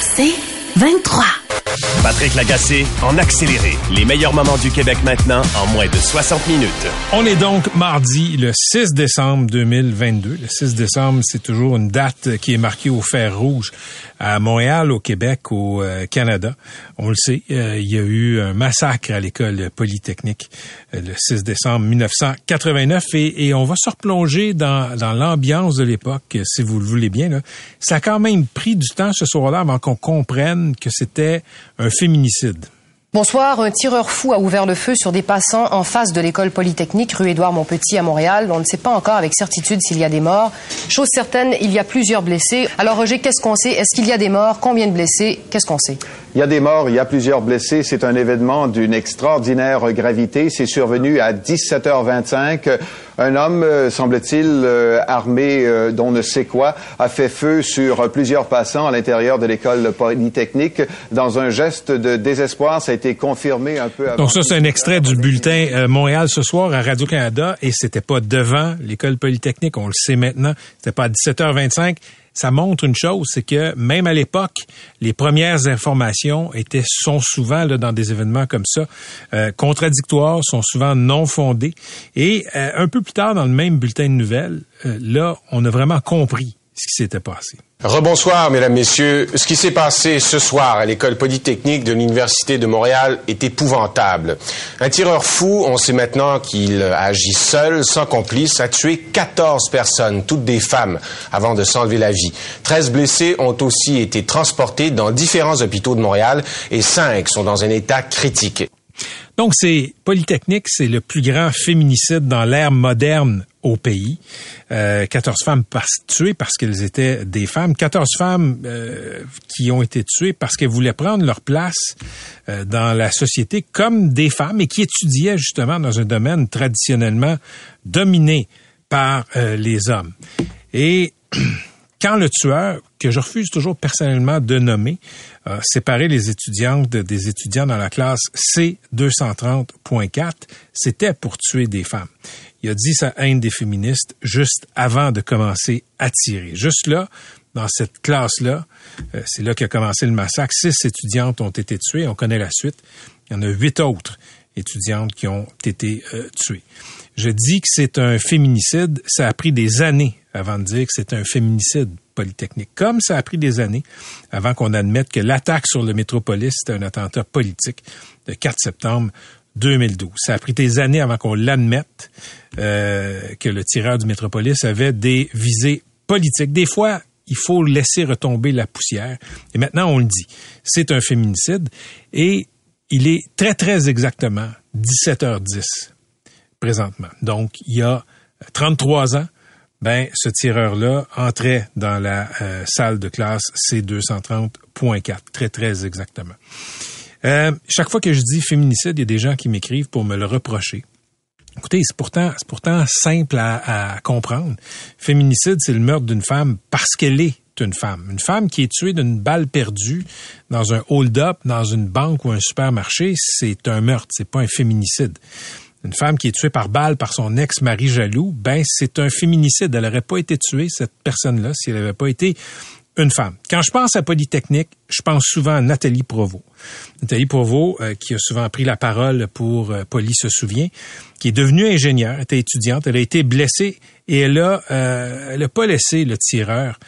C'est 23. Patrick Lagacé en accéléré. Les meilleurs moments du Québec maintenant en moins de 60 minutes. On est donc mardi le 6 décembre 2022. Le 6 décembre, c'est toujours une date qui est marquée au fer rouge à Montréal, au Québec, au euh, Canada. On le sait, euh, il y a eu un massacre à l'école polytechnique euh, le 6 décembre 1989 et, on va se replonger dans, dans l'ambiance de l'époque, si vous le voulez bien. Là. Ça a quand même pris du temps ce soir-là avant qu'on comprenne que c'était un féminicide. Bonsoir. Un tireur fou a ouvert le feu sur des passants en face de l'école polytechnique rue Édouard Montpetit à Montréal. On ne sait pas encore avec certitude s'il y a des morts. Chose certaine, il y a plusieurs blessés. Alors Roger, qu'est-ce qu'on sait? Est-ce qu'il y a des morts? Combien de blessés? Qu'est-ce qu'on sait? Il y a des morts, il y a plusieurs blessés. C'est un événement d'une extraordinaire gravité. C'est survenu à 17h25. Un homme, euh, semble-t-il, euh, armé euh, d'on ne sait quoi, a fait feu sur plusieurs passants à l'intérieur de l'école polytechnique dans un geste de désespoir. Ça a été confirmé un peu avant. Donc ça, c'est un extrait du bulletin Montréal ce soir à Radio-Canada et c'était pas devant l'école polytechnique, on le sait maintenant. C'était pas à 17h25 ça montre une chose, c'est que même à l'époque, les premières informations étaient sont souvent là, dans des événements comme ça euh, contradictoires, sont souvent non fondées. Et euh, un peu plus tard, dans le même bulletin de nouvelles, euh, là, on a vraiment compris ce qui s'était passé. Rebonsoir, mesdames, messieurs. Ce qui s'est passé ce soir à l'école polytechnique de l'Université de Montréal est épouvantable. Un tireur fou, on sait maintenant qu'il agit seul, sans complice, a tué 14 personnes, toutes des femmes, avant de s'enlever la vie. 13 blessés ont aussi été transportés dans différents hôpitaux de Montréal et 5 sont dans un état critique. Donc, c'est Polytechnique, c'est le plus grand féminicide dans l'ère moderne au pays. Euh, 14 femmes tuées parce qu'elles étaient des femmes. 14 femmes euh, qui ont été tuées parce qu'elles voulaient prendre leur place euh, dans la société comme des femmes et qui étudiaient justement dans un domaine traditionnellement dominé par euh, les hommes. Et quand le tueur, que je refuse toujours personnellement de nommer, a séparé les étudiantes des étudiants dans la classe C230.4, c'était pour tuer des femmes. Il a dit sa haine des féministes juste avant de commencer à tirer. Juste là, dans cette classe-là, euh, c'est là qu'a commencé le massacre. Six étudiantes ont été tuées. On connaît la suite. Il y en a huit autres étudiantes qui ont été euh, tuées. Je dis que c'est un féminicide. Ça a pris des années avant de dire que c'est un féminicide polytechnique. Comme ça a pris des années avant qu'on admette que l'attaque sur le métropolis, c'était un attentat politique de 4 septembre 2012. Ça a pris des années avant qu'on l'admette euh, que le tireur du métropolis avait des visées politiques. Des fois, il faut laisser retomber la poussière. Et maintenant, on le dit. C'est un féminicide. Et il est très, très exactement 17h10 présentement. Donc, il y a 33 ans, ben ce tireur-là entrait dans la euh, salle de classe C230.4, très très exactement. Euh, chaque fois que je dis féminicide, il y a des gens qui m'écrivent pour me le reprocher. Écoutez, c'est pourtant, c'est pourtant simple à, à comprendre. Féminicide, c'est le meurtre d'une femme parce qu'elle est une femme. Une femme qui est tuée d'une balle perdue dans un hold-up, dans une banque ou un supermarché, c'est un meurtre, c'est pas un féminicide une femme qui est tuée par balle par son ex-mari jaloux, ben c'est un féminicide. Elle n'aurait pas été tuée, cette personne-là, si elle n'avait pas été une femme. Quand je pense à Polytechnique, je pense souvent à Nathalie Provost. Nathalie Provost, euh, qui a souvent pris la parole pour euh, Poly se souvient, qui est devenue ingénieure, était étudiante, elle a été blessée et elle a, euh, elle a pas laissé le tireur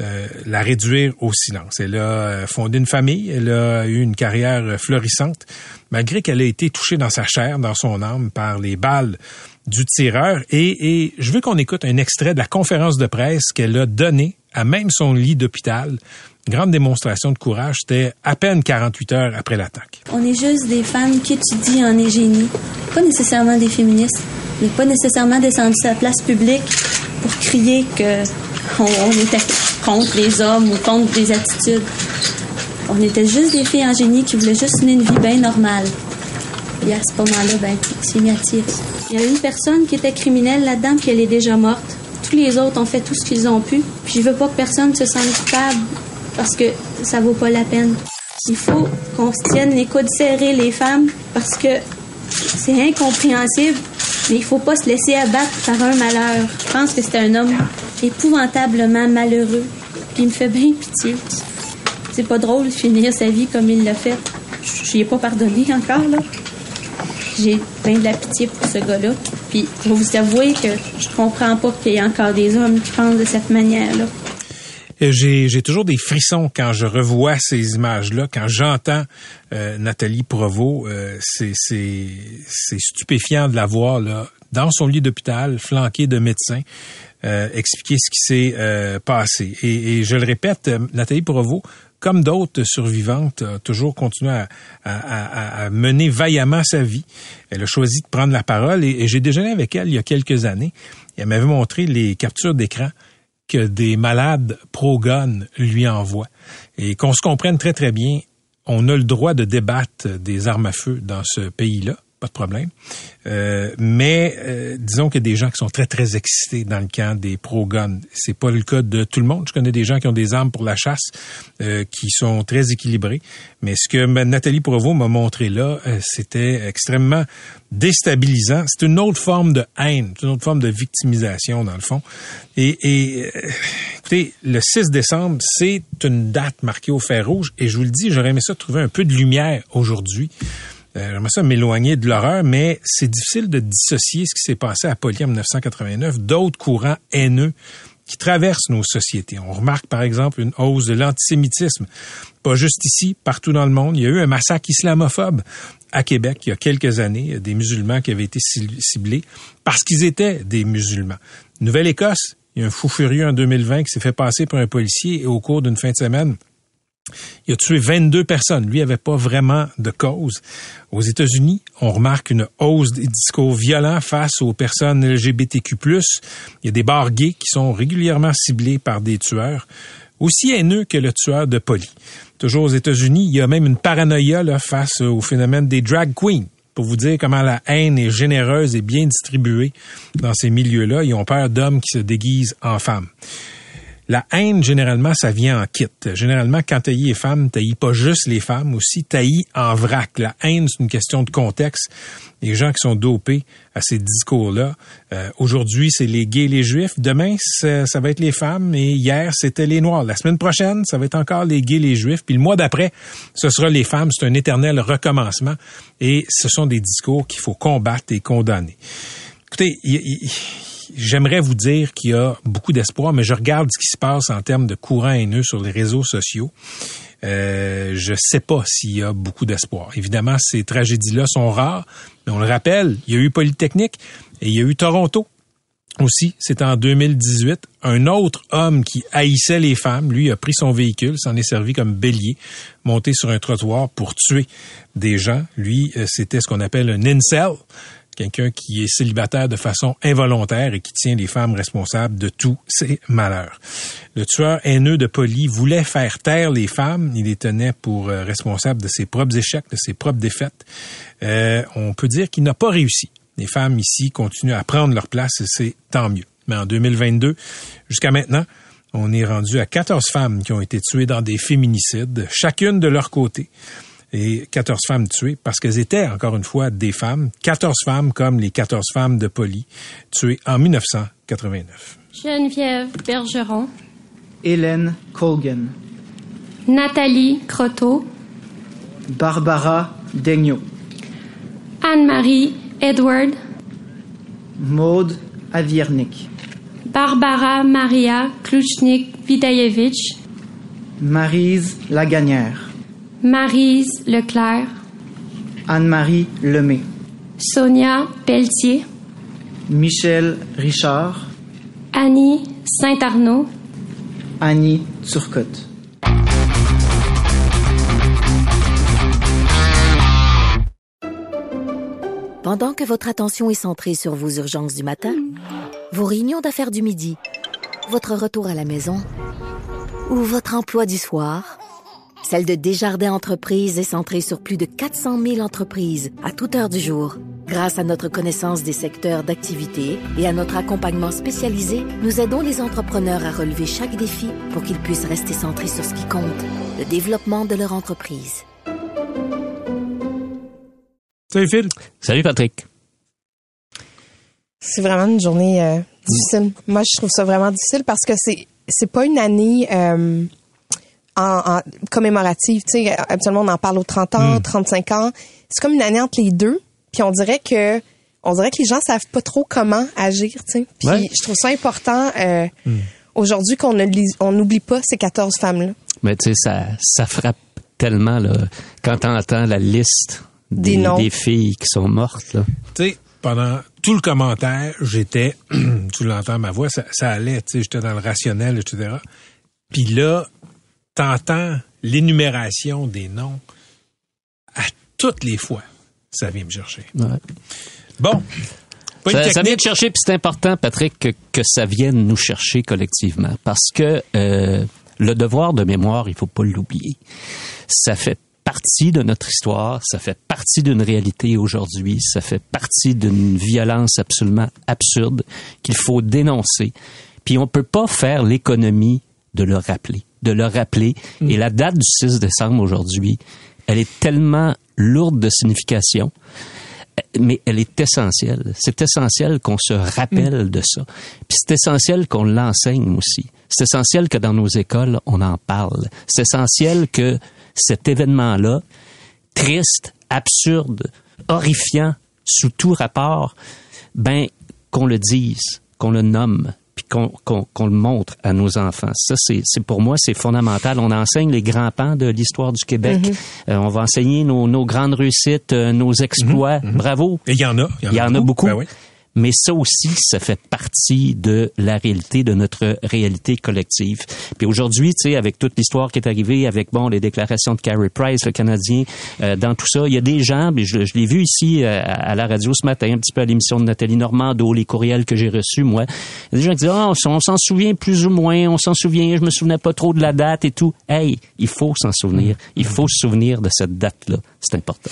euh, la réduire au silence. Elle a euh, fondé une famille, elle a eu une carrière florissante, malgré qu'elle ait été touchée dans sa chair, dans son âme, par les balles du tireur. Et, et je veux qu'on écoute un extrait de la conférence de presse qu'elle a donnée à même son lit d'hôpital. Grande démonstration de courage. C'était à peine 48 heures après l'attaque. On est juste des femmes qui étudient en ingénie, pas nécessairement des féministes, mais pas nécessairement descendu sur la place publique pour crier que on était contre les hommes ou contre des attitudes. On était juste des filles en génie qui voulaient juste mener une vie bien normale. Et à ce moment-là, ben, c'est mis à tirer. Il y a une personne qui était criminelle là-dedans, puis elle est déjà morte. Tous les autres ont fait tout ce qu'ils ont pu. Puis je veux pas que personne se sente coupable parce que ça vaut pas la peine. Il faut qu'on se tienne les coudes serrés, les femmes, parce que c'est incompréhensible, mais il faut pas se laisser abattre par un malheur. Je pense que c'est un homme épouvantablement malheureux, il me fait bien pitié. C'est pas drôle de finir sa vie comme il l'a fait. Je ai pas pardonné encore, là. J'ai plein de la pitié pour ce gars-là. Puis, je vais vous avouer que je comprends pas qu'il y ait encore des hommes qui pensent de cette manière-là. J'ai toujours des frissons quand je revois ces images-là, quand j'entends euh, Nathalie Provo. Euh, c'est stupéfiant de la voir là, dans son lit d'hôpital, flanquée de médecins, euh, expliquer ce qui s'est euh, passé. Et, et, je le répète, Nathalie Provo, comme d'autres survivantes, a toujours continué à, mener vaillamment sa vie. Elle a choisi de prendre la parole et, et j'ai déjeuné avec elle il y a quelques années. Elle m'avait montré les captures d'écran que des malades pro-gun lui envoient. Et qu'on se comprenne très, très bien, on a le droit de débattre des armes à feu dans ce pays-là pas de problème. Euh, mais euh, disons qu'il y a des gens qui sont très très excités dans le camp des pro-gun. C'est pas le cas de tout le monde. Je connais des gens qui ont des armes pour la chasse, euh, qui sont très équilibrés. Mais ce que Nathalie Provo m'a montré là, euh, c'était extrêmement déstabilisant. C'est une autre forme de haine, une autre forme de victimisation dans le fond. Et, et euh, écoutez, le 6 décembre, c'est une date marquée au fer rouge. Et je vous le dis, j'aurais aimé ça trouver un peu de lumière aujourd'hui. Euh, j'aimerais ça m'éloigner de l'horreur, mais c'est difficile de dissocier ce qui s'est passé à Poly en 1989 d'autres courants haineux qui traversent nos sociétés. On remarque par exemple une hausse de l'antisémitisme, pas juste ici, partout dans le monde. Il y a eu un massacre islamophobe à Québec il y a quelques années, des musulmans qui avaient été ciblés parce qu'ils étaient des musulmans. Nouvelle-Écosse, il y a un fou furieux en 2020 qui s'est fait passer pour un policier et au cours d'une fin de semaine, il a tué 22 personnes. Lui avait pas vraiment de cause. Aux États-Unis, on remarque une hausse des discours violents face aux personnes LGBTQ+. Il y a des bars gays qui sont régulièrement ciblés par des tueurs aussi haineux que le tueur de Polly. Toujours aux États-Unis, il y a même une paranoïa face au phénomène des drag queens pour vous dire comment la haine est généreuse et bien distribuée dans ces milieux-là. Ils ont peur d'hommes qui se déguisent en femmes. La haine, généralement, ça vient en kit. Généralement, quand taillis les femmes, taillis pas juste les femmes, aussi taillis en vrac. La haine, c'est une question de contexte. Les gens qui sont dopés à ces discours-là. Euh, aujourd'hui, c'est les gays et les juifs. Demain, ça, va être les femmes. Et hier, c'était les noirs. La semaine prochaine, ça va être encore les gays et les juifs. Puis le mois d'après, ce sera les femmes. C'est un éternel recommencement. Et ce sont des discours qu'il faut combattre et condamner. Écoutez, il, j'aimerais vous dire qu'il y a beaucoup d'espoir, mais je regarde ce qui se passe en termes de courant haineux sur les réseaux sociaux. Euh, je sais pas s'il y a beaucoup d'espoir. Évidemment, ces tragédies-là sont rares, mais on le rappelle, il y a eu Polytechnique et il y a eu Toronto aussi, c'est en 2018, un autre homme qui haïssait les femmes, lui a pris son véhicule, s'en est servi comme bélier, monté sur un trottoir pour tuer des gens. Lui, euh, c'était ce qu'on appelle un incel quelqu'un qui est célibataire de façon involontaire et qui tient les femmes responsables de tous ses malheurs. Le tueur haineux de Polly voulait faire taire les femmes. Il les tenait pour euh, responsables de ses propres échecs, de ses propres défaites. Euh, on peut dire qu'il n'a pas réussi. Les femmes ici continuent à prendre leur place et c'est tant mieux. Mais en 2022, jusqu'à maintenant, on est rendu à 14 femmes qui ont été tuées dans des féminicides, chacune de leur côté et 14 femmes tuées parce qu'elles étaient, encore une fois, des femmes. 14 femmes comme les 14 femmes de Polly, tuées en 1989. Geneviève Bergeron. Hélène Colgan. Nathalie Croteau. Barbara Daigneault. Anne-Marie Edward. Maude Aviernik. Barbara Maria Kluchnik-Vidayevich. Marise Lagagnère. Marise Leclerc. Anne-Marie Lemay. Sonia Pelletier. Michel Richard. Annie Saint-Arnaud. Annie Turcotte. Pendant que votre attention est centrée sur vos urgences du matin, vos réunions d'affaires du midi, votre retour à la maison Ou votre emploi du soir? Celle de Desjardins Entreprises est centrée sur plus de 400 000 entreprises à toute heure du jour. Grâce à notre connaissance des secteurs d'activité et à notre accompagnement spécialisé, nous aidons les entrepreneurs à relever chaque défi pour qu'ils puissent rester centrés sur ce qui compte, le développement de leur entreprise. Salut Phil. Salut Patrick. C'est vraiment une journée euh, difficile. Moi, je trouve ça vraiment difficile parce que c'est c'est pas une année euh, en, en commémorative. Tu sais, habituellement on en parle aux 30 ans, 35 ans. C'est comme une année entre les deux. Puis on dirait que on dirait que les gens savent pas trop comment agir. Tu sais. Puis Ouais. je trouve ça important euh, aujourd'hui qu'on ne lis- on n'oublie pas ces 14 femmes là. Mais tu sais, ça, ça frappe tellement là, quand on entend la liste Des des, noms. des filles qui sont mortes. Tu sais, pendant tout le commentaire, j'étais, tu l'entends ma voix, ça, ça allait, tu sais, j'étais dans le rationnel, etc. Puis là, t'entends l'énumération des noms à toutes les fois. Ça vient me chercher. Ouais. Bon. Ça, vient de chercher, puis c'est important, Patrick, que, que ça vienne nous chercher collectivement. Parce que euh, le devoir de mémoire, il faut pas l'oublier. Ça fait partie de notre histoire, ça fait partie d'une réalité aujourd'hui, ça fait partie d'une violence absolument absurde qu'il faut dénoncer. Puis on peut pas faire l'économie de le rappeler, de le rappeler. Et la date du 6 décembre aujourd'hui, elle est tellement lourde de signification mais elle est essentielle. C'est essentiel qu'on se rappelle de ça. Puis c'est essentiel qu'on l'enseigne aussi. C'est essentiel que dans nos écoles, on en parle. C'est essentiel que cet événement-là, triste, absurde, horrifiant, sous tout rapport, ben, qu'on le dise, qu'on le nomme, puis qu'on qu'on- qu'on le montre à nos enfants. Ça, c'est c'est- pour moi, c'est fondamental. On enseigne les grands pans de l'histoire du Québec. Euh, on va enseigner nos, nos grandes réussites, euh, nos exploits. Bravo. Et il y en a. Il y en a beaucoup. Ben oui. Mais ça aussi, ça fait partie de la réalité, de notre réalité collective. Puis aujourd'hui, tu sais, avec toute l'histoire qui est arrivée, avec bon les déclarations de Carey Price, le Canadien, euh, dans tout ça, il y a des gens, puis je, l'ai vu ici euh, à la radio ce matin, un petit peu à l'émission de Nathalie Normando, les courriels que j'ai reçus, moi. Il y a des gens qui disent, ah, on, on s'en souvient plus ou moins, on s'en souvient, je me souvenais pas trop de la date et tout. Hey, il faut s'en souvenir. Il faut se souvenir de cette date-là. C'est important.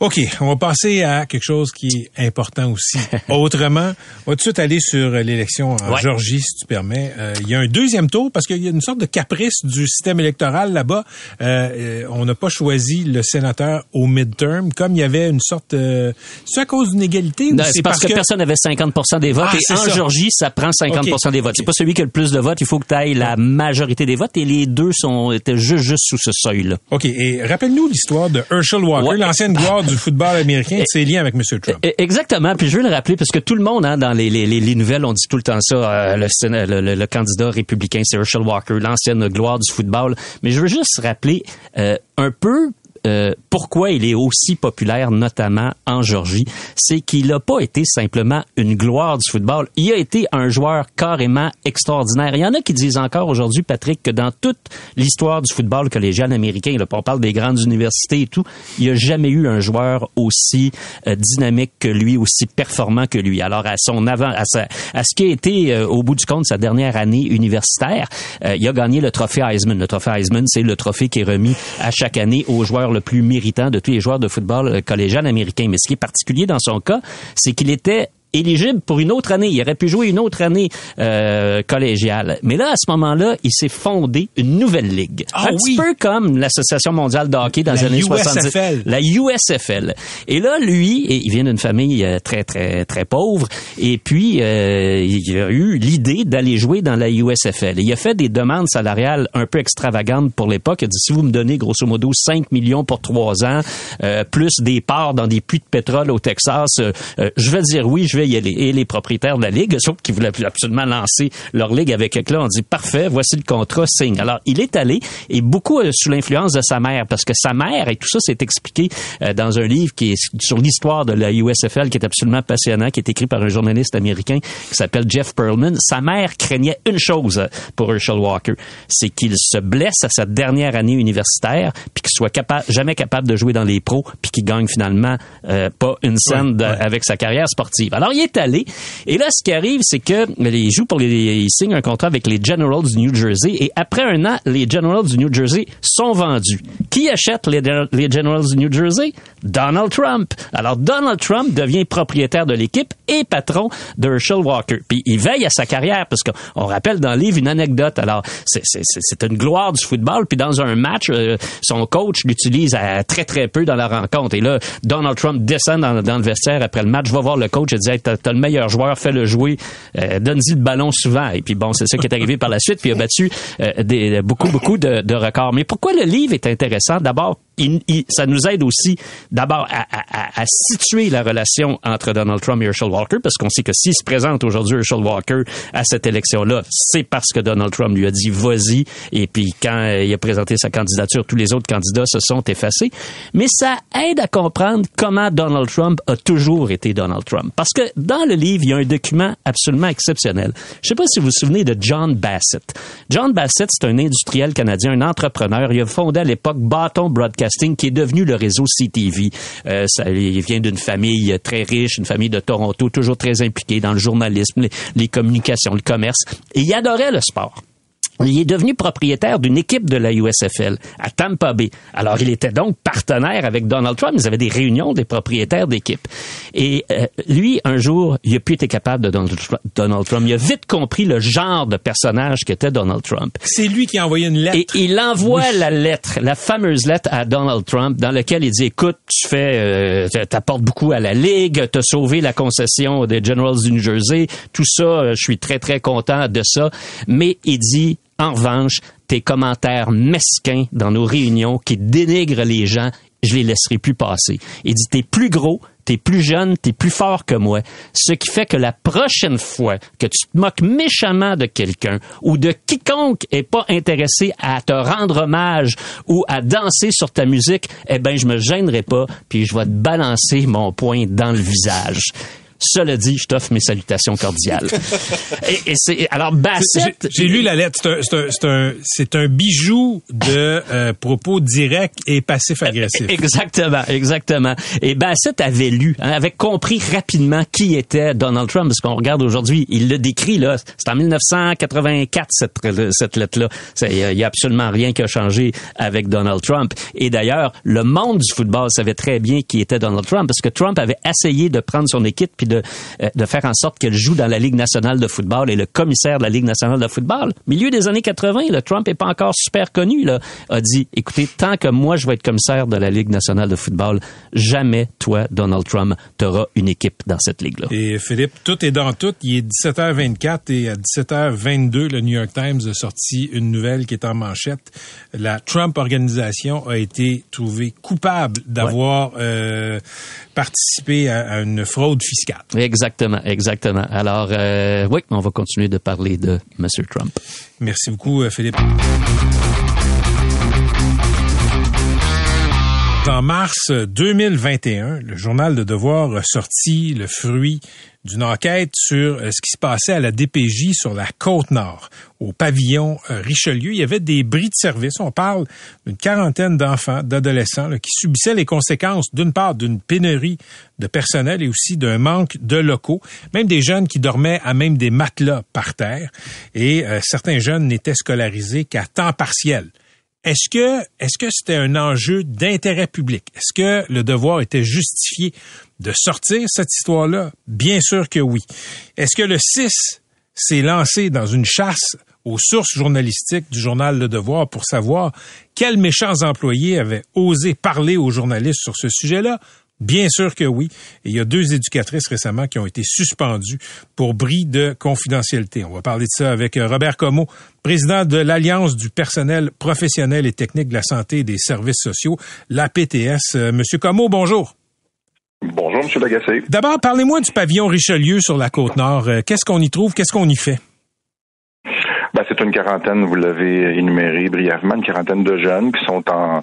OK, on va passer à quelque chose qui est important aussi. Autrement, on va tout de suite aller sur l'élection en Ouais. Georgie, si tu permets. Euh, il y a un deuxième tour parce qu'il y a une sorte de caprice du système électoral là-bas. Euh, on n'a pas choisi le sénateur au midterm, comme il y avait une sorte... Euh, c'est à cause d'une égalité ou Non, c'est parce, que, personne n'avait 50% des votes. Ah, et en ça. Georgie, ça prend 50 Ok. des votes. C'est pas celui qui a le plus de votes. Il faut que tu ailles la majorité des votes. Et les deux sont étaient juste, juste sous ce seuil-là. OK, et rappelle-nous l'histoire de Herschel Walker, Ouais. l'ancienne gloire du football américain, de ses avec M. Trump. E- Exactement. Puis je veux le rappeler parce que tout le monde, hein, dans les, les, les, les nouvelles, on dit tout le temps ça. euh, le, le- le candidat républicain, c'est Herschel Walker, l'ancienne gloire du football. Mais je veux juste rappeler euh, un peu. Euh, pourquoi il est aussi populaire, notamment en Georgie, c'est qu'il n'a pas été simplement une gloire du football. Il a été un joueur carrément extraordinaire. Il y en a qui disent encore aujourd'hui, Patrick, que dans toute l'histoire du football collégial américain, là, on parle des grandes universités et tout, il n'y a jamais eu un joueur aussi euh, dynamique que lui, aussi performant que lui. Alors à son avant, à, sa- à ce qui a été euh, au bout du compte sa dernière année universitaire, euh, il a gagné le trophée Heisman. Le trophée Heisman, c'est le trophée qui est remis à chaque année au le plus méritant de tous les joueurs de football euh, collégial américain. Mais ce qui est particulier dans son cas, c'est qu'il était éligible pour une autre année. Il aurait pu jouer une autre année euh, collégiale. Mais là, à ce moment-là, il s'est fondé une nouvelle ligue. Ah un oui! petit peu comme l'Association mondiale de hockey dans La les années USFL. 70. La USFL. Et là, lui, il vient d'une famille euh, très, très, très pauvre. Et puis, euh, il a eu l'idée d'aller jouer dans la USFL. Et il a fait des demandes salariales un peu extravagantes pour l'époque. Il a dit, si vous me donnez grosso modo 5 millions pour trois ans, euh, plus des parts dans des puits de pétrole au Texas, euh, euh, je vais dire oui, je vais Et les propriétaires de la ligue, sauf qu'ils voulaient absolument lancer leur ligue avec éclat, on dit, parfait, voici le contrat, signe. Alors, il est allé, et beaucoup euh, sous l'influence de sa mère, parce que sa mère, et tout ça, c'est expliqué euh, dans un livre qui est sur l'histoire de la USFL, qui est absolument passionnant, qui est écrit par un journaliste américain qui s'appelle Jeff Perlman. Sa mère craignait une chose pour Herschel Walker, c'est qu'il se blesse à sa dernière année universitaire, puis qu'il soit capable, jamais capable de jouer dans les pros, puis qu'il gagne finalement euh, pas une scène de- avec sa carrière sportive. Alors, Alors, il est allé. Et là, ce qui arrive, c'est que il joue pour les, il signe un contrat avec les Generals du New Jersey. Et après un an, les Generals du New Jersey sont vendus. Qui achète les, les Generals du New Jersey? Donald Trump. Alors, Donald Trump devient propriétaire de l'équipe et patron de Herschel Walker. Puis, il veille à sa carrière parce qu'on rappelle dans le livre une anecdote. Alors, c'est une gloire du football. Puis, dans un match, euh, son coach l'utilise très, très peu dans la rencontre. Et là, Donald Trump descend dans, le vestiaire après le match, va voir le coach et dit hey, t'as le meilleur joueur, fais-le jouer, euh, donne-y le ballon souvent. Et puis bon, c'est ça qui est arrivé par la suite. Puis il a battu euh, des, beaucoup, beaucoup de, de records. Mais pourquoi le livre est intéressant? D'abord, ça nous aide aussi d'abord à, à, à, situer la relation entre Donald Trump et Herschel Walker, parce qu'on sait que s'il se présente aujourd'hui Herschel Walker à cette élection-là, c'est parce que Donald Trump lui a dit vas-y, et puis quand il a présenté sa candidature, tous les autres candidats se sont effacés. Mais ça aide à comprendre comment Donald Trump a toujours été Donald Trump. Parce que dans le livre, il y a un document absolument exceptionnel. Je sais pas si vous vous souvenez de John Bassett. John Bassett, c'est un industriel canadien, un entrepreneur. Il a fondé à l'époque Bâton Broadcasting qui est devenu le réseau CTV. Euh, ça, il vient d'une famille très riche, une famille de Toronto, toujours très impliquée dans le journalisme, les communications, le commerce. Et il adorait le sport. Il est devenu propriétaire d'une équipe de la USFL à Tampa Bay. Alors, il était donc partenaire avec Donald Trump. Ils avaient des réunions des propriétaires d'équipes. Et euh, lui, un jour, il a plus été capable de Donald, Trump. Il a vite compris le genre de personnage qu'était Donald Trump. C'est lui qui a envoyé une lettre. Et il envoie la lettre, la fameuse lettre à Donald Trump, dans laquelle il dit, écoute, tu fais, euh, t'apportes beaucoup à la Ligue, t'as sauvé la concession des Generals du New Jersey, tout ça, euh, je suis très, très content de ça. Mais il dit, en revanche, tes commentaires mesquins dans nos réunions qui dénigrent les gens, je les laisserai plus passer. Il dit, t'es plus gros, t'es plus jeune, t'es plus fort que moi. Ce qui fait que la prochaine fois que tu te moques méchamment de quelqu'un ou de quiconque est pas intéressé à te rendre hommage ou à danser sur ta musique, eh ben, je me gênerai pas puis je vais te balancer mon poing dans le visage. Cela dit, je t'offre mes salutations cordiales. et, c'est alors Bassett. J'ai lu la lettre. C'est un, un, un, bijou de euh, propos directs et passifs-agressifs. Exactement, exactement. Et Bassett avait lu, hein, avait compris rapidement qui était Donald Trump, parce qu'on regarde aujourd'hui, il le décrit là. C'est en 1984 cette, cette lettre-là. Il y, a absolument rien qui a changé avec Donald Trump. Et d'ailleurs, le monde du football savait très bien qui était Donald Trump, parce que Trump avait essayé de prendre son équipe puis de, euh, de faire en sorte qu'elle joue dans la Ligue nationale de football et le commissaire de la Ligue nationale de football, milieu des années 80, le Trump est pas encore super connu, là, a dit, écoutez, tant que moi je vais être commissaire de la Ligue nationale de football, jamais toi, Donald Trump, t'auras une équipe dans cette ligue-là. Et Philippe, tout est dans tout. Il est 17h24 et à 17h22, le New York Times a sorti une nouvelle qui est en manchette. La Trump Organisation a été trouvée coupable d'avoir euh, participé à une fraude fiscale. Exactement, exactement. Alors, euh, oui, on va continuer de parler de M. Trump. Merci beaucoup, euh, Philippe. En mars 2021, le journal de Devoir a sorti le fruit d'une enquête sur euh, ce qui se passait à la DPJ sur la côte nord, au pavillon euh, Richelieu. Il y avait des bris de service. On parle d'une quarantaine d'enfants, d'adolescents qui subissaient les conséquences, d'une part, d'une pénurie de personnel et aussi d'un manque de locaux. Même des jeunes qui dormaient à même des matelas par terre. Et euh, certains jeunes n'étaient scolarisés qu'à temps partiel. Est-ce que est-ce que c'était un enjeu d'intérêt public? Est-ce que le devoir était justifié de sortir cette histoire-là? Bien sûr que oui. Est-ce que le 6 s'est lancé dans une chasse aux sources journalistiques du journal Le Devoir pour savoir quels méchants employés avaient osé parler aux journalistes sur ce sujet-là? Bien sûr que oui. Et il y a deux éducatrices récemment qui ont été suspendues pour bris de confidentialité. On va parler de ça avec euh, Robert Comeau, président de l'Alliance du personnel professionnel et technique de la santé et des services sociaux, l'APTS. Euh, Monsieur Comeau, bonjour. Bonjour, Monsieur Lagacé. D'abord, parlez-moi du pavillon Richelieu sur la côte nord. Euh, qu'est-ce qu'on y trouve? Qu'est-ce qu'on y fait? Ben, c'est une quarantaine, vous l'avez énuméré brièvement, une quarantaine de jeunes qui sont en,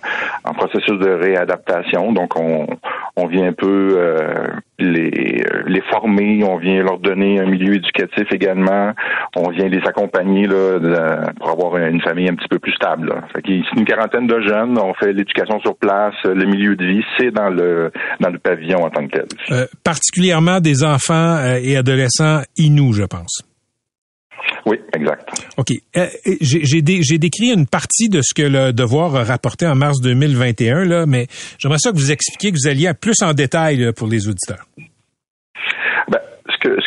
processus de réadaptation. Donc, on, vient un peu euh, les, former, on vient leur donner un milieu éducatif également, on vient les accompagner pour avoir une famille un petit peu plus stable. C'est une quarantaine de jeunes, on fait l'éducation sur place, le milieu de vie, c'est dans le dans le pavillon en tant que tel. Euh, particulièrement des enfants euh, et adolescents inous, je pense. Oui, exact. OK. Euh, j'ai j'ai dé- j'ai décrit une partie de ce que le Devoir a rapporté en mars 2021, là, mais j'aimerais ça que vous expliquiez, que vous alliez plus en détail pour les auditeurs.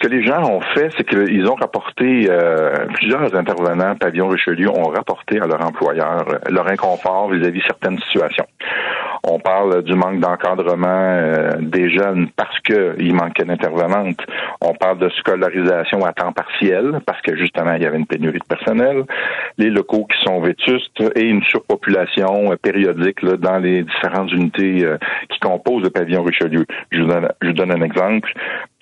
Les gens ont fait, c'est qu'ils ont rapporté euh, plusieurs intervenants pavillon Richelieu ont rapporté à leur employeur euh, leur inconfort vis-à-vis certaines situations. On parle du manque d'encadrement euh, des jeunes parce qu'il manquait d'intervenantes. On parle de scolarisation à temps partiel parce que justement il y avait une pénurie de personnel, les locaux qui sont vétustes et une surpopulation euh, périodique là, dans les différentes unités qui composent le pavillon Richelieu. Je je vous donne un exemple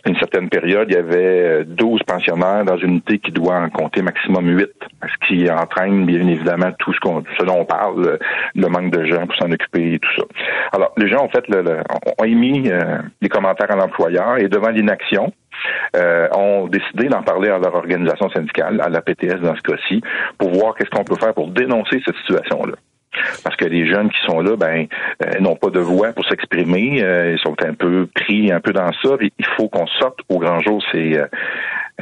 une certaine période, il y avait euh, 12 pensionnaires dans une unité qui doit en compter maximum 8, ce qui entraîne bien évidemment tout ce, qu'on, ce dont on parle, le, le manque de gens pour s'en occuper et tout ça. Alors, les gens ont fait le, le- ont émis euh, des commentaires à l'employeur et devant l'inaction, euh, ont décidé d'en parler à leur organisation syndicale, à la PTS dans ce cas-ci, pour voir qu'est-ce qu'on peut faire pour dénoncer cette situation-là. Parce que les jeunes qui sont là, ben, euh, n'ont pas de voix pour s'exprimer, euh, ils sont un peu pris un peu dans ça. Il faut qu'on sorte au grand jour. C'est euh,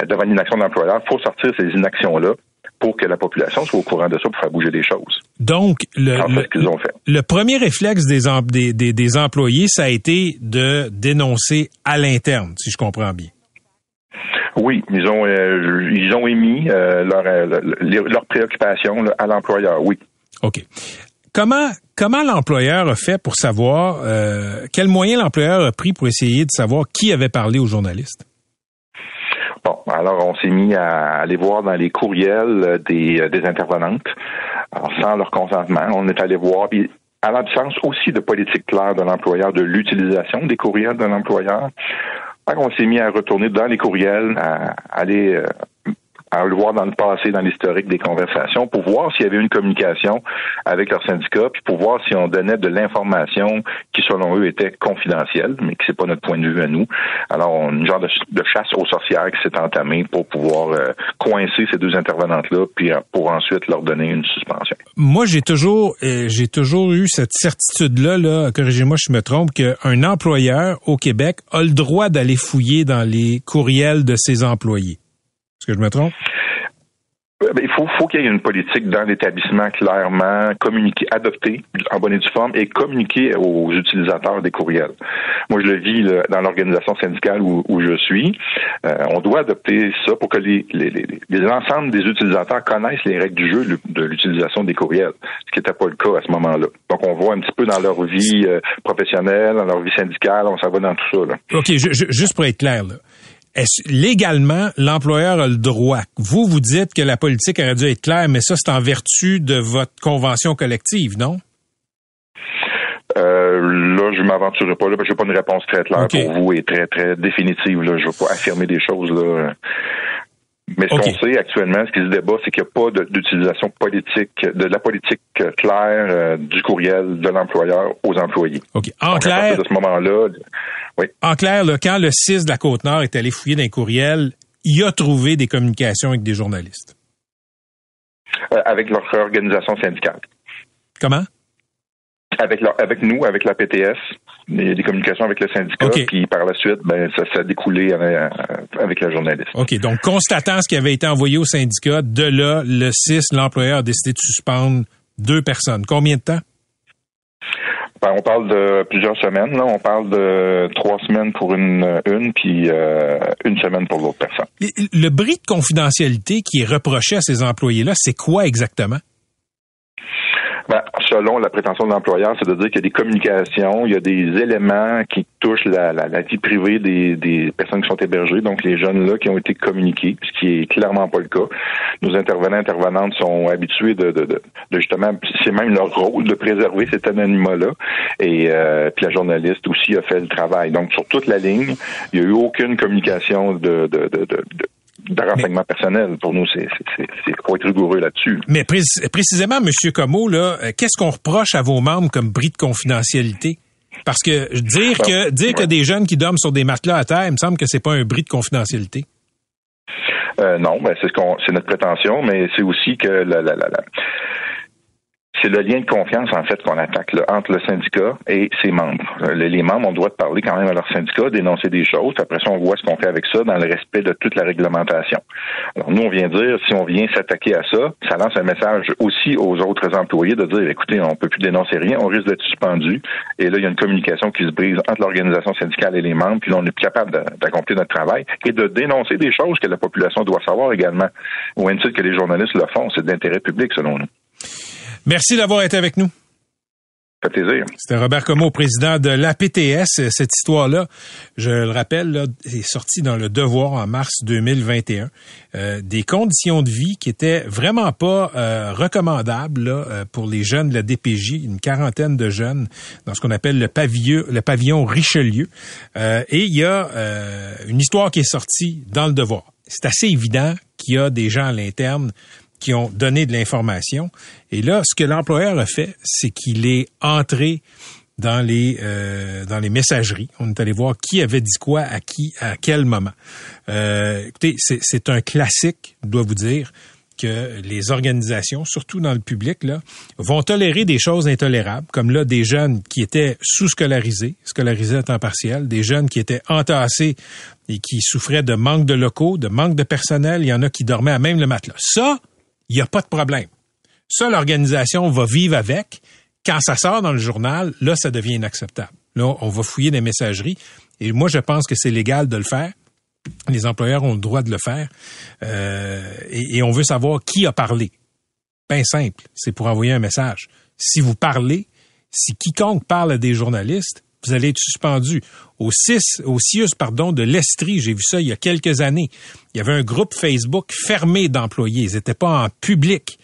devant l'inaction de l'employeur, il faut sortir ces inactions-là pour que la population soit au courant de ça pour faire bouger des choses. Donc, le, Alors, c'est le, ce qu'ils ont fait. le premier réflexe des, em- des, des, des employés, ça a été de dénoncer à l'interne, si je comprends bien. Oui, ils ont euh, ils ont émis euh, leur, euh, leur, leur préoccupation là, à l'employeur. Oui. OK. Comment comment l'employeur a fait pour savoir euh, quel moyen l'employeur a pris pour essayer de savoir qui avait parlé aux journalistes? Bon, alors on s'est mis à aller voir dans les courriels euh, des, euh, des intervenantes, alors, sans leur consentement. On est allé voir, puis à l'absence aussi de politique claire de l'employeur, de l'utilisation des courriels de l'employeur. On s'est mis à retourner dans les courriels, à aller euh, à le voir dans le passé, dans l'historique des conversations, pour voir s'il y avait une communication avec leur syndicat, puis pour voir si on donnait de l'information qui, selon eux, était confidentielle, mais qui c'est pas notre point de vue à nous. Alors, une genre de, chasse aux sorcières qui s'est entamée pour pouvoir euh, coincer ces deux intervenantes-là, puis euh, pour ensuite leur donner une suspension. Moi, j'ai toujours euh, j'ai toujours eu cette certitude-là, là, corrigez-moi si je me trompe, qu'un employeur au Québec a le droit d'aller fouiller dans les courriels de ses employés. Est-ce que je me trompe? Euh, ben, Il faut, faut qu'il y ait une politique dans l'établissement clairement communiquée, adoptée en bonne et due forme et communiquée aux utilisateurs des courriels. Moi, je le vis là, dans l'organisation syndicale où, où je suis. Euh, on doit adopter ça pour que les, les, les, les- l'ensemble des utilisateurs connaissent les règles du jeu de de l'utilisation des courriels, ce qui n'était pas le cas à ce moment-là. Donc, on voit un petit peu dans leur vie euh, professionnelle, dans leur vie syndicale, on s'en va dans tout ça. Là. OK, je- je- juste pour être clair, là. Est-ce- légalement, l'employeur a le droit? Vous, vous dites que la politique aurait dû être claire, mais ça, c'est en vertu de votre convention collective, non? Euh, là, je m'aventurerai pas là, parce que j'ai pas une réponse très claire pour vous et très très définitive. Là, je veux pas affirmer des choses là. Mais ce qu'on sait actuellement, ce qui se débat, c'est qu'il n'y a pas d'utilisation politique, de la politique euh, claire euh, du courriel de l'employeur aux employés. OK. En Donc, à clair, de ce moment-là, oui. en clair, là, quand le 6 de la Côte-Nord est allé fouiller dans les courriels, il a trouvé des communications avec des journalistes. Euh, avec leur organisation syndicale. Comment? Avec, leur, avec nous, avec la PTS, il y a des communications avec le syndicat, Ok. puis par la suite, ben, ça, ça a découlé avec la journaliste. OK. Donc, constatant ce qui avait été envoyé au syndicat, de là, le 6, l'employeur a décidé de suspendre deux personnes. Combien de temps? Ben, on parle de plusieurs semaines. Là. On parle de trois semaines pour une, une puis euh, une semaine pour l'autre personne. Le bris de confidentialité qui est reproché à ces employés-là, c'est quoi exactement? Ben, selon la prétention de l'employeur, c'est de dire qu'il y a des communications, il y a des éléments qui touchent la, la, la vie privée des, des personnes qui sont hébergées, donc les jeunes là qui ont été communiqués, ce qui est clairement pas le cas. Nos intervenants intervenantes sont habitués de, de, de, de justement, c'est même leur rôle de préserver cet anonymat-là. Et euh, puis la journaliste aussi a fait le travail. Donc sur toute la ligne, il n'y a eu aucune communication de, de, de, de, de renseignement personnel. Pour nous, c'est faut être rigoureux là-dessus. Mais pré- précisément, Monsieur Comeau, là, euh, qu'est-ce qu'on reproche à vos membres comme bris de confidentialité? Parce que dire que dire que des jeunes qui dorment sur des matelas à terre, il me semble que c'est pas un bris de confidentialité. Euh, non, ben c'est ce qu'on, c'est notre prétention, mais c'est aussi que la, la, la, la c'est le lien de confiance, en fait, qu'on attaque là, entre le syndicat et ses membres. Euh, Les, membres ont le droit de parler quand même à leur syndicat, d'énoncer des choses. Après ça, on voit ce qu'on fait avec ça dans le respect de toute la réglementation. Alors, nous, on vient dire, si on vient s'attaquer à ça, ça lance un message aussi aux autres employés de dire, écoutez, on peut plus dénoncer rien, on risque d'être suspendu. Et là, il y a une communication qui se brise entre l'organisation syndicale et les membres, puis là, on est plus capable d'accomplir notre travail et de dénoncer des choses que la population doit savoir également. Au même titre que les journalistes le font, c'est d'intérêt public, selon nous. Merci d'avoir été avec nous. C'était Robert Comeau, président de l'APTS. Cette histoire-là, je le rappelle, là, est sortie dans le Devoir en mars 2021. Euh, des conditions de vie qui étaient vraiment pas euh, recommandables là, euh, pour les jeunes de la DPJ, une quarantaine de jeunes dans ce qu'on appelle le pavillon, le pavillon Richelieu. Euh, et il y a euh, une histoire qui est sortie dans le Devoir. C'est assez évident qu'il y a des gens à l'interne qui ont donné de l'information. Et là, ce que l'employeur a fait, c'est qu'il est entré dans les euh, dans les messageries. On est allé voir qui avait dit quoi à qui à quel moment. Euh, écoutez, c'est, un classique, je dois vous dire, que les organisations, surtout dans le public, là, vont tolérer des choses intolérables, comme là des jeunes qui étaient sous-scolarisés, scolarisés à temps partiel, des jeunes qui étaient entassés et qui souffraient de manque de locaux, de manque de personnel. Il y en a qui dormaient à même le matelas. Ça, il n'y a pas de problème. Ça, l'organisation va vivre avec. Quand ça sort dans le journal, là, ça devient inacceptable. Là, on va fouiller des messageries. Et moi, je pense que c'est légal de le faire. Les employeurs ont le droit de le faire. Euh, et, on veut savoir qui a parlé. Bien simple. C'est pour envoyer un message. Si vous parlez, si quiconque parle à des journalistes, vous allez être suspendu. Au 6, au CIUS, pardon, de l'Estrie, j'ai vu ça il y a quelques années. Il y avait un groupe Facebook fermé d'employés. Ils n'étaient pas en public.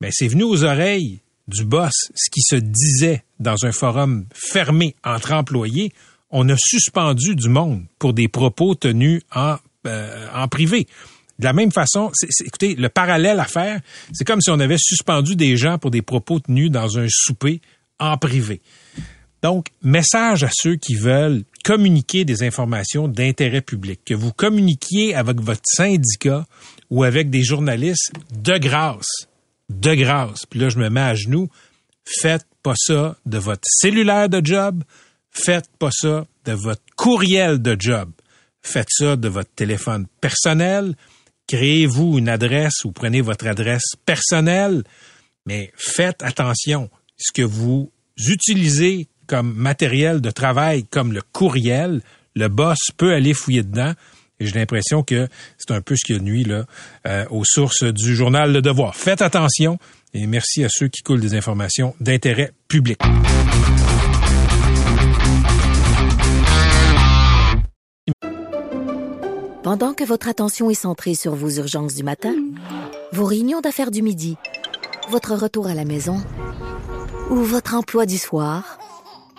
Mais c'est venu aux oreilles du boss ce qui se disait dans un forum fermé entre employés. On a suspendu du monde pour des propos tenus en, euh, en privé. De la même façon, écoutez, le parallèle à faire, c'est comme si on avait suspendu des gens pour des propos tenus dans un souper en privé. Donc, message à ceux qui veulent communiquer des informations d'intérêt public, que vous communiquiez avec votre syndicat ou avec des journalistes de grâce, de grâce. Puis là, je me mets à genoux. Faites pas ça de votre cellulaire de job. Faites pas ça de votre courriel de job. Faites ça de votre téléphone personnel. Créez-vous une adresse ou prenez votre adresse personnelle. Mais faites attention. Ce que vous utilisez comme matériel de travail, comme le courriel, le boss peut aller fouiller dedans. J'ai l'impression que c'est un peu ce qui nuit là, euh, aux sources du journal Le Devoir. Faites attention et merci à ceux qui coulent des informations d'intérêt public. Pendant que votre attention est centrée sur vos urgences du matin, vos réunions d'affaires du midi, votre retour à la maison ou votre emploi du soir,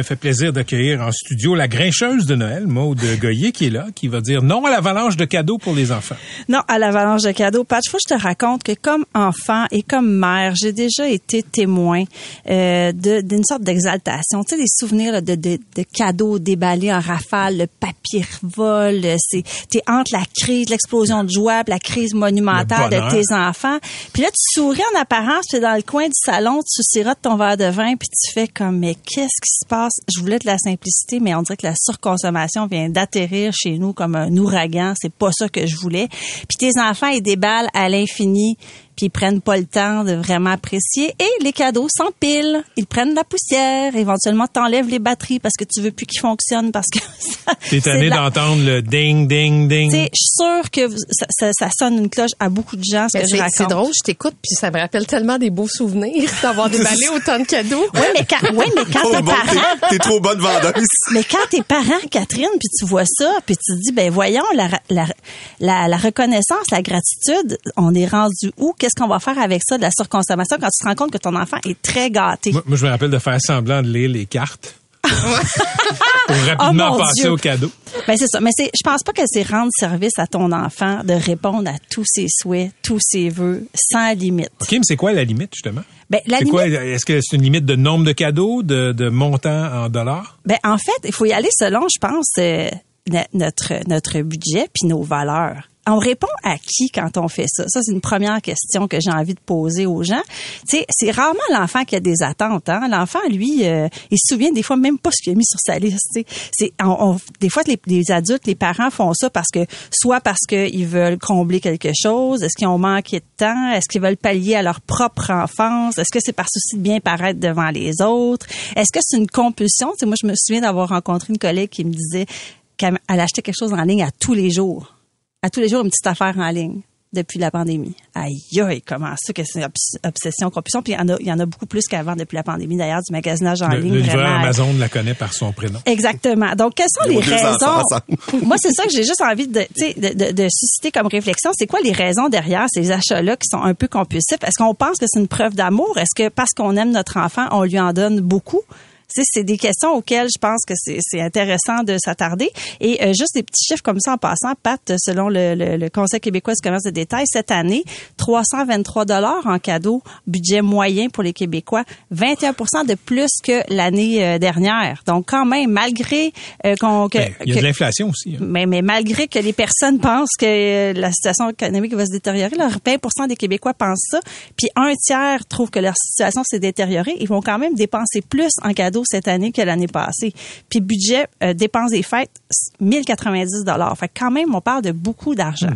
Me fait plaisir d'accueillir en studio la grincheuse de Noël, Maude Goyer, qui est là, qui va dire non à l'avalanche de cadeaux pour les enfants. Non, à l'avalanche de cadeaux. Pat, faut que je te raconte que comme enfant et comme mère, j'ai déjà été témoin euh, d'une sorte d'exaltation. Tu sais, des souvenirs là, de, de, de cadeaux déballés en rafale, le papier vole, c'est t'es entre la crise, l'explosion de joie, puis la crise monumentale Le de tes enfants. Puis là, tu souris en apparence, puis dans le coin du salon, tu sirotes ton verre de vin, puis tu fais comme, mais qu'est-ce qui se Je voulais de la simplicité, mais on dirait que la surconsommation vient d'atterrir chez nous comme un ouragan. C'est pas ça que je voulais. Puis tes enfants, ils déballent à l'infini, puis ils prennent pas le temps de vraiment apprécier. Et les cadeaux s'empilent. Ils prennent de la poussière. Éventuellement, t'enlèves les batteries parce que tu veux plus qu'ils fonctionnent parce que ça, T'es tanné la- d'entendre le ding, ding, ding. Tu sais, je suis sûre que ça, ça- ça sonne une cloche à beaucoup de gens, ce Mais que je c'est raconte. c'est drôle, je t'écoute, puis ça me rappelle tellement des beaux souvenirs d'avoir déballé autant de cadeaux. Oui, mais quand, ouais, mais quand Oh, tes bon, parents... t'es- trop bonne vendeuse. Mais quand tes parents, Catherine, puis tu vois ça, puis tu te dis, ben voyons, la, la, la, la reconnaissance, la gratitude, on est rendu où? Qu'est-ce qu'est-ce qu'on va faire avec ça, de la surconsommation, quand tu te rends compte que ton enfant est très gâté? Moi, moi, je me rappelle de faire semblant de lire les cartes. pour rapidement Oh, passer Dieu. au cadeau. Ben c'est ça, mais c'est je pense pas que c'est rendre service à ton enfant de répondre à tous ses souhaits, tous ses vœux sans limite. OK, mais c'est quoi la limite, justement? Ben la C'est limite quoi? Est-ce que c'est une limite de nombre de cadeaux, de, de montant en dollars? Ben en fait, il faut y aller selon, je pense, euh, no- notre notre budget puis nos valeurs. On répond à qui quand on fait ça? Ça c'est une première question que j'ai envie de poser aux gens. Tu sais, c'est rarement l'enfant qui a des attentes. Hein? L'enfant, lui, euh, il se souvient des fois même pas ce qu'il a mis sur sa liste. C'est on, des fois les, adultes, les parents font ça parce que soit parce qu'ils veulent combler quelque chose, est-ce qu'ils ont manqué de temps, est-ce qu'ils veulent pallier à leur propre enfance, est-ce que c'est par souci de bien paraître devant les autres, est-ce que c'est une compulsion? Moi, je me souviens d'avoir rencontré une collègue qui me disait qu'elle elle achetait quelque chose en ligne à tous les jours, à tous les jours une petite affaire en ligne depuis la pandémie. Aïe, aïe, comment ça que c'est obsession, compulsion? Puis il y en a, il y en a beaucoup plus qu'avant depuis la pandémie, d'ailleurs, du magasinage en Le, ligne. le livreur vraiment. Amazon la connaît par son prénom. Exactement. Donc, quelles sont les raisons? Moi, c'est ça que j'ai juste envie de, tu sais, de, de, de susciter comme réflexion. C'est quoi les raisons derrière ces achats-là qui sont un peu compulsifs? Est-ce qu'on pense que c'est une preuve d'amour? Est-ce que parce qu'on aime notre enfant, on lui en donne beaucoup? C'est des questions auxquelles je pense que c'est intéressant de s'attarder. Et euh, juste des petits chiffres comme ça en passant, Pat, selon le, le, le Conseil québécois du commerce de détail, cette année, 323 dollars en cadeau, budget moyen pour les Québécois, 21 de plus que l'année euh, dernière. Donc quand même, malgré euh, qu'on que, Ben, il y a que- de l'inflation aussi. hein. mais, mais malgré que les personnes pensent que euh, la situation économique va se détériorer, là, 20 des Québécois pensent ça, puis un tiers trouvent que leur situation s'est détériorée, ils vont quand même dépenser plus en cadeaux cette année que l'année passée. Puis budget euh, dépenses des fêtes 1090 dollars. Fait que quand même on parle de beaucoup d'argent.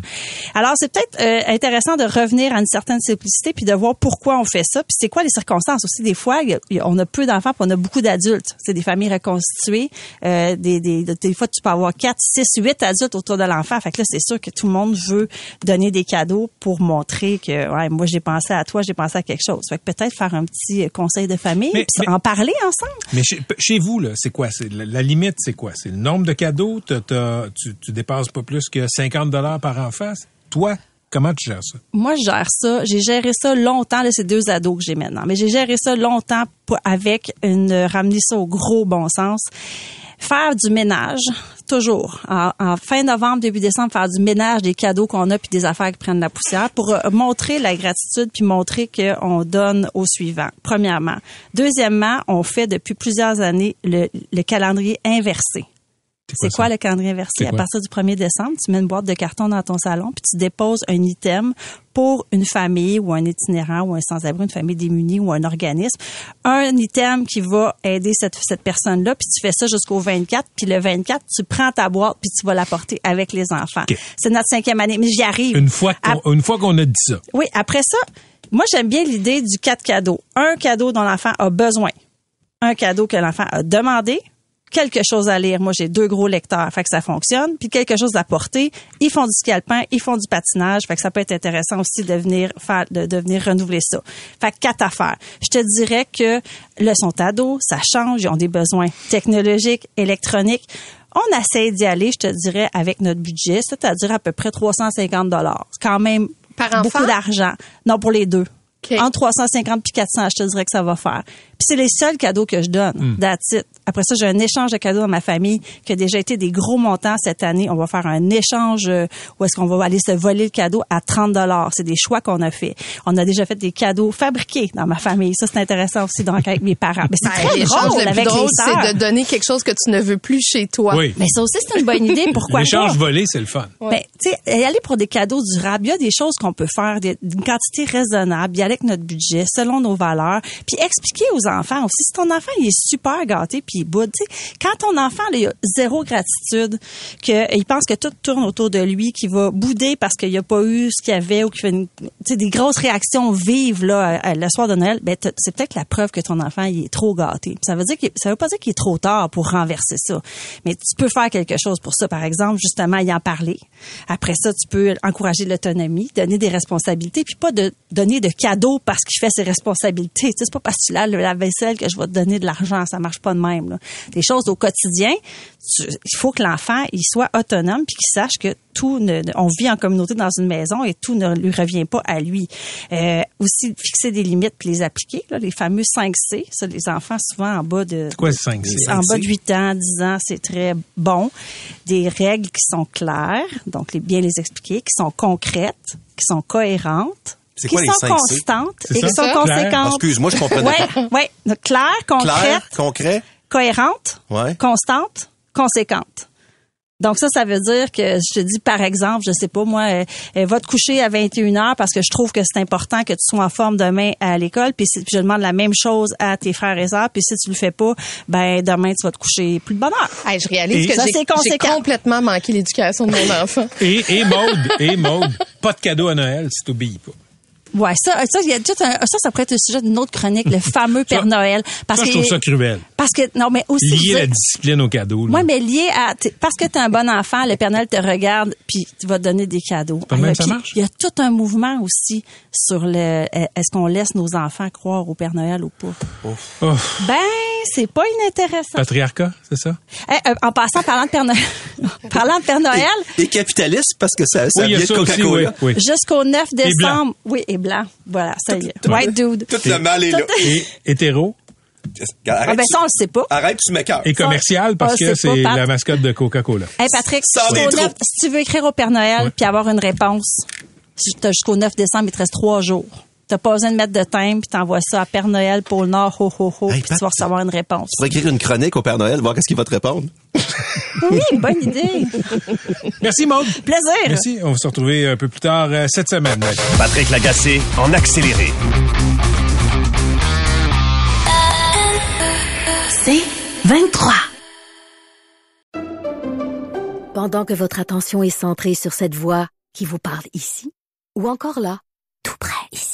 Alors c'est peut-être euh, intéressant de revenir à une certaine simplicité puis de voir pourquoi on fait ça, puis c'est quoi les circonstances aussi? Des fois on a peu d'enfants puis on a beaucoup d'adultes. C'est des familles reconstituées, euh, des, des des fois tu peux avoir 4, 6, 8 adultes autour de l'enfant. Fait que là c'est sûr que tout le monde veut donner des cadeaux pour montrer que ouais, moi j'ai pensé à toi, j'ai pensé à quelque chose. Fait que peut-être faire un petit conseil de famille, Mais- puis en parler ensemble. Mais chez, vous, là, c'est quoi? C'est la, limite, c'est quoi? C'est le nombre de cadeaux? T'as- t'as- tu, tu dépasses pas plus que 50 dollars par enfant? Toi, comment tu gères ça? Moi, je gère ça. J'ai géré ça longtemps. Là, c'est deux ados que j'ai maintenant. Mais j'ai géré ça longtemps avec une ramener ça au gros bon sens. Faire du ménage, toujours. En fin novembre, début décembre, faire du ménage des cadeaux qu'on a puis des affaires qui prennent la poussière pour euh, montrer la gratitude puis montrer qu'on donne au suivant. Premièrement. Deuxièmement, on fait depuis plusieurs années le, le calendrier inversé. C'est quoi, le calendrier inversé? À partir du 1er décembre, tu mets une boîte de carton dans ton salon, puis tu déposes un item pour une famille ou un itinérant ou un sans-abri, une famille démunie ou un organisme. Un item qui va aider cette, cette personne-là, puis tu fais ça jusqu'au 24, puis le 24, tu prends ta boîte, puis tu vas la porter avec les enfants. C'est notre cinquième année, mais j'y arrive. Une fois qu'on une fois qu'on a dit ça. oui, après ça, moi, j'aime bien l'idée du quatre cadeaux. Un cadeau dont l'enfant a besoin. Un cadeau que l'enfant a demandé. Quelque chose à lire. Moi, j'ai deux gros lecteurs, fait que ça fonctionne. Puis quelque chose à porter. Ils font du ski alpin, ils font du patinage, fait que ça peut être intéressant aussi de venir faire, de, de venir renouveler ça. Fait que quatre affaires. Je te dirais que le sont ados, ça change, ils ont des besoins technologiques, électroniques. On essaie d'y aller, je te dirais, avec notre budget, c'est-à-dire à peu près 350 dollars. Quand même Par beaucoup d'argent. Non, pour les deux. Entre 350 puis 400, je te dirais que ça va faire. Puis c'est les seuls cadeaux que je donne. Hmm. That's it. Après ça, j'ai un échange de cadeaux dans ma famille qui a déjà été des gros montants cette année. On va faire un échange euh, où est-ce qu'on va aller se voler le cadeau à 30 dollars. C'est des choix qu'on a fait. On a déjà fait des cadeaux fabriqués dans ma famille. Ça, c'est intéressant aussi donc avec mes parents. Mais c'est Ben, très l'échange drôle le plus avec drôle, c'est de donner quelque chose que tu ne veux plus chez toi. Oui. Mais ça aussi, c'est une bonne idée. Pourquoi? L'échange volé, c'est le fun. Ben, tu sais, aller pour des cadeaux durables, il y a des choses qu'on peut faire d'une quantité raisonnable, y aller avec notre budget, selon nos valeurs, puis expliquer aux enfants aussi. Si ton enfant est super gâté puis il boude, quand ton enfant a zéro gratitude, que il pense que tout tourne autour de lui, qu'il va bouder parce qu'il a pas eu ce qu'il avait ou qu'il fait une- des grosses réactions vives là le soir de Noël, ben c'est peut-être la preuve que ton enfant est trop gâté. Ça veut dire que ça veut pas dire qu'il est trop tard pour renverser ça, mais tu peux faire quelque chose pour ça. Par exemple, justement y en parler. Après ça, tu peux encourager l'autonomie, donner des responsabilités, puis pas de donner de cadeaux parce qu'il fait ses responsabilités. Tu sais, c'est pas parce que tu la vaisselle que je vais te donner de l'argent. Ça marche pas de même. Là. Des choses au quotidien, tu- il faut que l'enfant il soit autonome puis qu'il sache que tout ne, on vit en communauté dans une maison et tout ne lui revient pas à lui. Euh, aussi fixer des limites puis les appliquer. Là, les fameux 5C, ça les enfants souvent en bas de quoi le 5C? en bas de 8 ans, 10 ans, c'est très bon. Des règles qui sont claires, donc les, bien les expliquer, qui sont concrètes, qui sont cohérentes, C'est qui quoi les sont 5C? constantes C'est et qui sont Claire? conséquentes. Excuse-moi, je comprenais ouais, pas. Ouais, donc clair, concrète, Clair, concret? cohérente, Ouais. constante, conséquente. Donc ça, ça veut dire que je te dis, par exemple, je sais pas, moi, euh, euh, va te coucher à 21 heures parce que je trouve que c'est important que tu sois en forme demain à l'école. Puis, si- puis je demande la même chose à tes frères et sœurs. Puis si tu le fais pas, ben demain, tu vas te coucher plus de bonne heure. Hey, je réalise Et- que Ça, j'ai c'est j'ai conséquent. complètement manqué l'éducation de mon enfant. Et, et Maude, et Maude, pas de cadeau à Noël si t'obéis pas. Ouais, ça, ça, il y a tout un- ça, ça pourrait être le sujet d'une autre chronique, le fameux Père Noël. Parce Ça, je que, trouve ça cruel. parce que, non, mais aussi. Lier dire- la discipline au cadeau. là. Ouais, mais lié à t'es- parce que tu es un bon enfant, le Père Noël te regarde puis tu vas te donner des cadeaux. pas même ça marche? Il y a tout un mouvement aussi sur le euh, est-ce qu'on laisse nos enfants croire au Père Noël ou pas? Ben, c'est pas inintéressant. patriarcat, c'est ça? Eh, euh, en passant parlant de Père Noël, parlant de Père Noël, Et capitaliste parce que ça, Oui, vient de Coca-Cola. oui, oui. jusqu'au 9 Et blanc. décembre, oui, et blanc. Voilà, ça y est. White dude. Tout le mal est là. Et hétéro? Arrête, Ah ben ça on le sait pas. arrête, tu m'écœures. et commercial parce Ah, que c'est la mascotte de Coca-Cola. Hey Patrick, Sans jusqu'au intro. 9, si tu veux écrire au Père Noël puis avoir une réponse, jusqu'au 9 décembre, il te reste trois jours. T'as pas besoin de mettre de thème, puis t'envoies ça à Père Noël, Pôle Nord, ho, ho, ho, Hey, puis Pat, tu vas recevoir une réponse. Tu pourrais écrire une chronique au Père Noël, voir qu'est-ce qu'il va te répondre. Oui, bonne idée. Merci Maude. Plaisir. Merci. On va se retrouver un peu plus tard euh, cette semaine. Patrick Lagacé en accéléré. C'est 23. Pendant que votre attention est centrée sur cette voix qui vous parle ici, ou encore là, tout près ici,